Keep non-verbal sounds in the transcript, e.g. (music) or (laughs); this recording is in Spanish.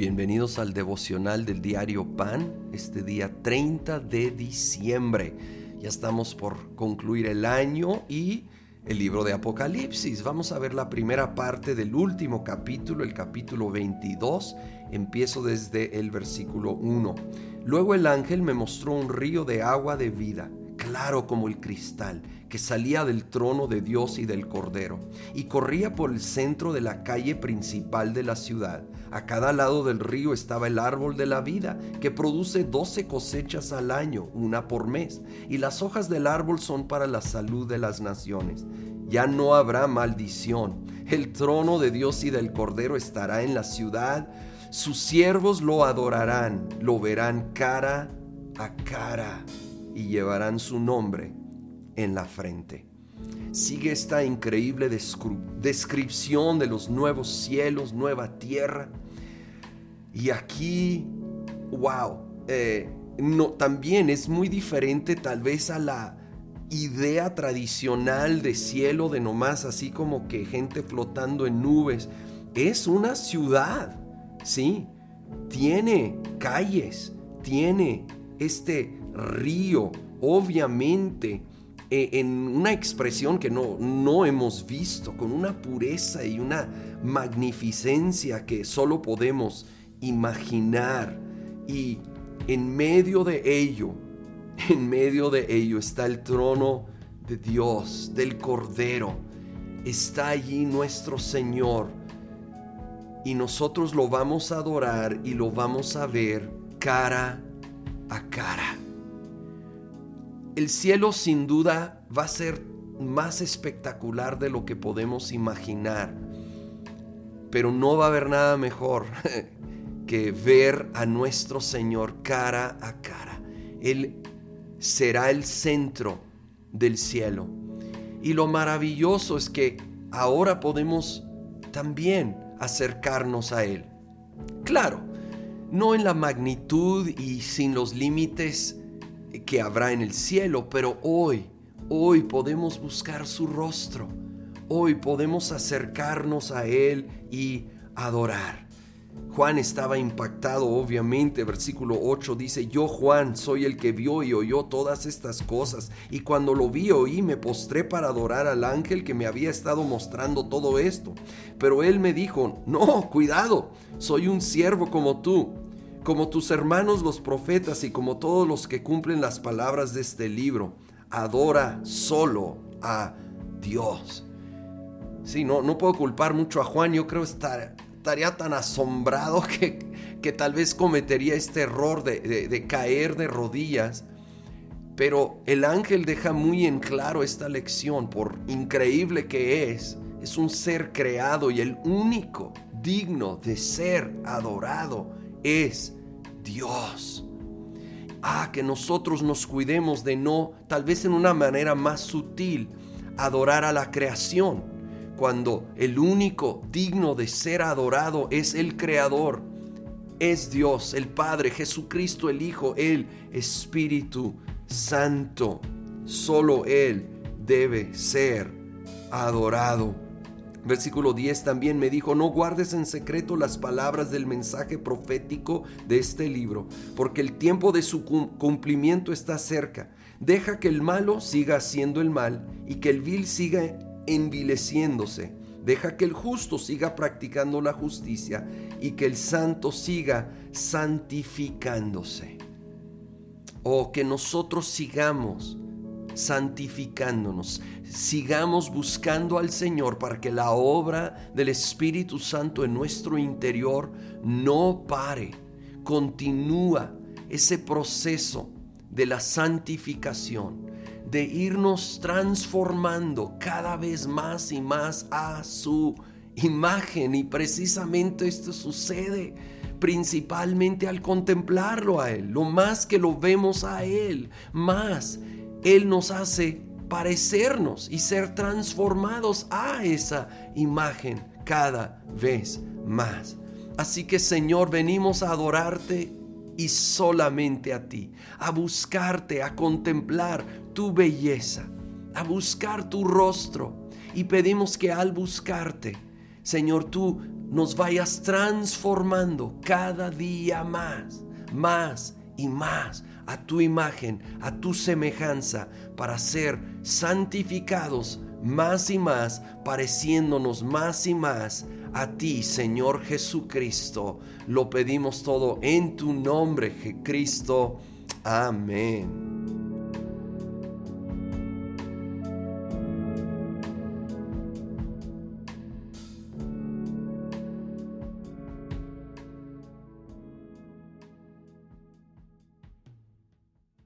Bienvenidos al devocional del diario Pan, este día 30 de diciembre. Ya estamos por concluir el año y el libro de Apocalipsis. Vamos a ver la primera parte del último capítulo, el capítulo 22. Empiezo desde el versículo 1. Luego el ángel me mostró un río de agua de vida claro como el cristal, que salía del trono de Dios y del Cordero, y corría por el centro de la calle principal de la ciudad. A cada lado del río estaba el árbol de la vida, que produce doce cosechas al año, una por mes, y las hojas del árbol son para la salud de las naciones. Ya no habrá maldición. El trono de Dios y del Cordero estará en la ciudad. Sus siervos lo adorarán, lo verán cara a cara y llevarán su nombre en la frente. Sigue esta increíble descripción de los nuevos cielos, nueva tierra. Y aquí, wow, eh, no, también es muy diferente tal vez a la idea tradicional de cielo, de nomás así como que gente flotando en nubes. Es una ciudad, ¿sí? Tiene calles, tiene este río, obviamente eh, en una expresión que no, no hemos visto, con una pureza y una magnificencia que solo podemos imaginar. Y en medio de ello, en medio de ello está el trono de Dios, del Cordero. Está allí nuestro Señor. Y nosotros lo vamos a adorar y lo vamos a ver cara a cara. El cielo sin duda va a ser más espectacular de lo que podemos imaginar, pero no va a haber nada mejor (laughs) que ver a nuestro Señor cara a cara. Él será el centro del cielo. Y lo maravilloso es que ahora podemos también acercarnos a Él. Claro, no en la magnitud y sin los límites que habrá en el cielo, pero hoy, hoy podemos buscar su rostro, hoy podemos acercarnos a Él y adorar. Juan estaba impactado, obviamente. Versículo 8 dice, yo Juan soy el que vio y oyó todas estas cosas. Y cuando lo vi, oí, me postré para adorar al ángel que me había estado mostrando todo esto. Pero él me dijo, no, cuidado, soy un siervo como tú, como tus hermanos los profetas y como todos los que cumplen las palabras de este libro. Adora solo a Dios. Sí, no, no puedo culpar mucho a Juan, yo creo estar estaría tan asombrado (laughs) que, que tal vez cometería este error de, de caer de rodillas. Pero el ángel deja muy en claro esta lección, por increíble que es, es un ser creado y el único digno de ser adorado es Dios. Ah, que nosotros nos cuidemos de no, tal vez en una manera más sutil, adorar a la creación cuando el único digno de ser adorado es el Creador, es Dios, el Padre, Jesucristo el Hijo, el Espíritu Santo. Solo Él debe ser adorado. Versículo 10 también me dijo, no guardes en secreto las palabras del mensaje profético de este libro, porque el tiempo de su cumplimiento está cerca. Deja que el malo siga haciendo el mal y que el vil siga envileciéndose. Deja que el justo siga practicando la justicia y que el santo siga santificándose. O que nosotros sigamos santificándonos, sigamos buscando al Señor para que la obra del Espíritu Santo en nuestro interior no pare, continúa ese proceso de la santificación de irnos transformando cada vez más y más a su imagen. Y precisamente esto sucede principalmente al contemplarlo a Él. Lo más que lo vemos a Él, más Él nos hace parecernos y ser transformados a esa imagen cada vez más. Así que Señor, venimos a adorarte y solamente a ti, a buscarte, a contemplar tu belleza, a buscar tu rostro. Y pedimos que al buscarte Señor, tú nos vayas transformando cada día más, más y más a tu imagen, a tu semejanza, para ser santificados más y más, pareciéndonos más y más a ti, Señor Jesucristo. Lo pedimos todo en tu nombre, Cristo. Amén.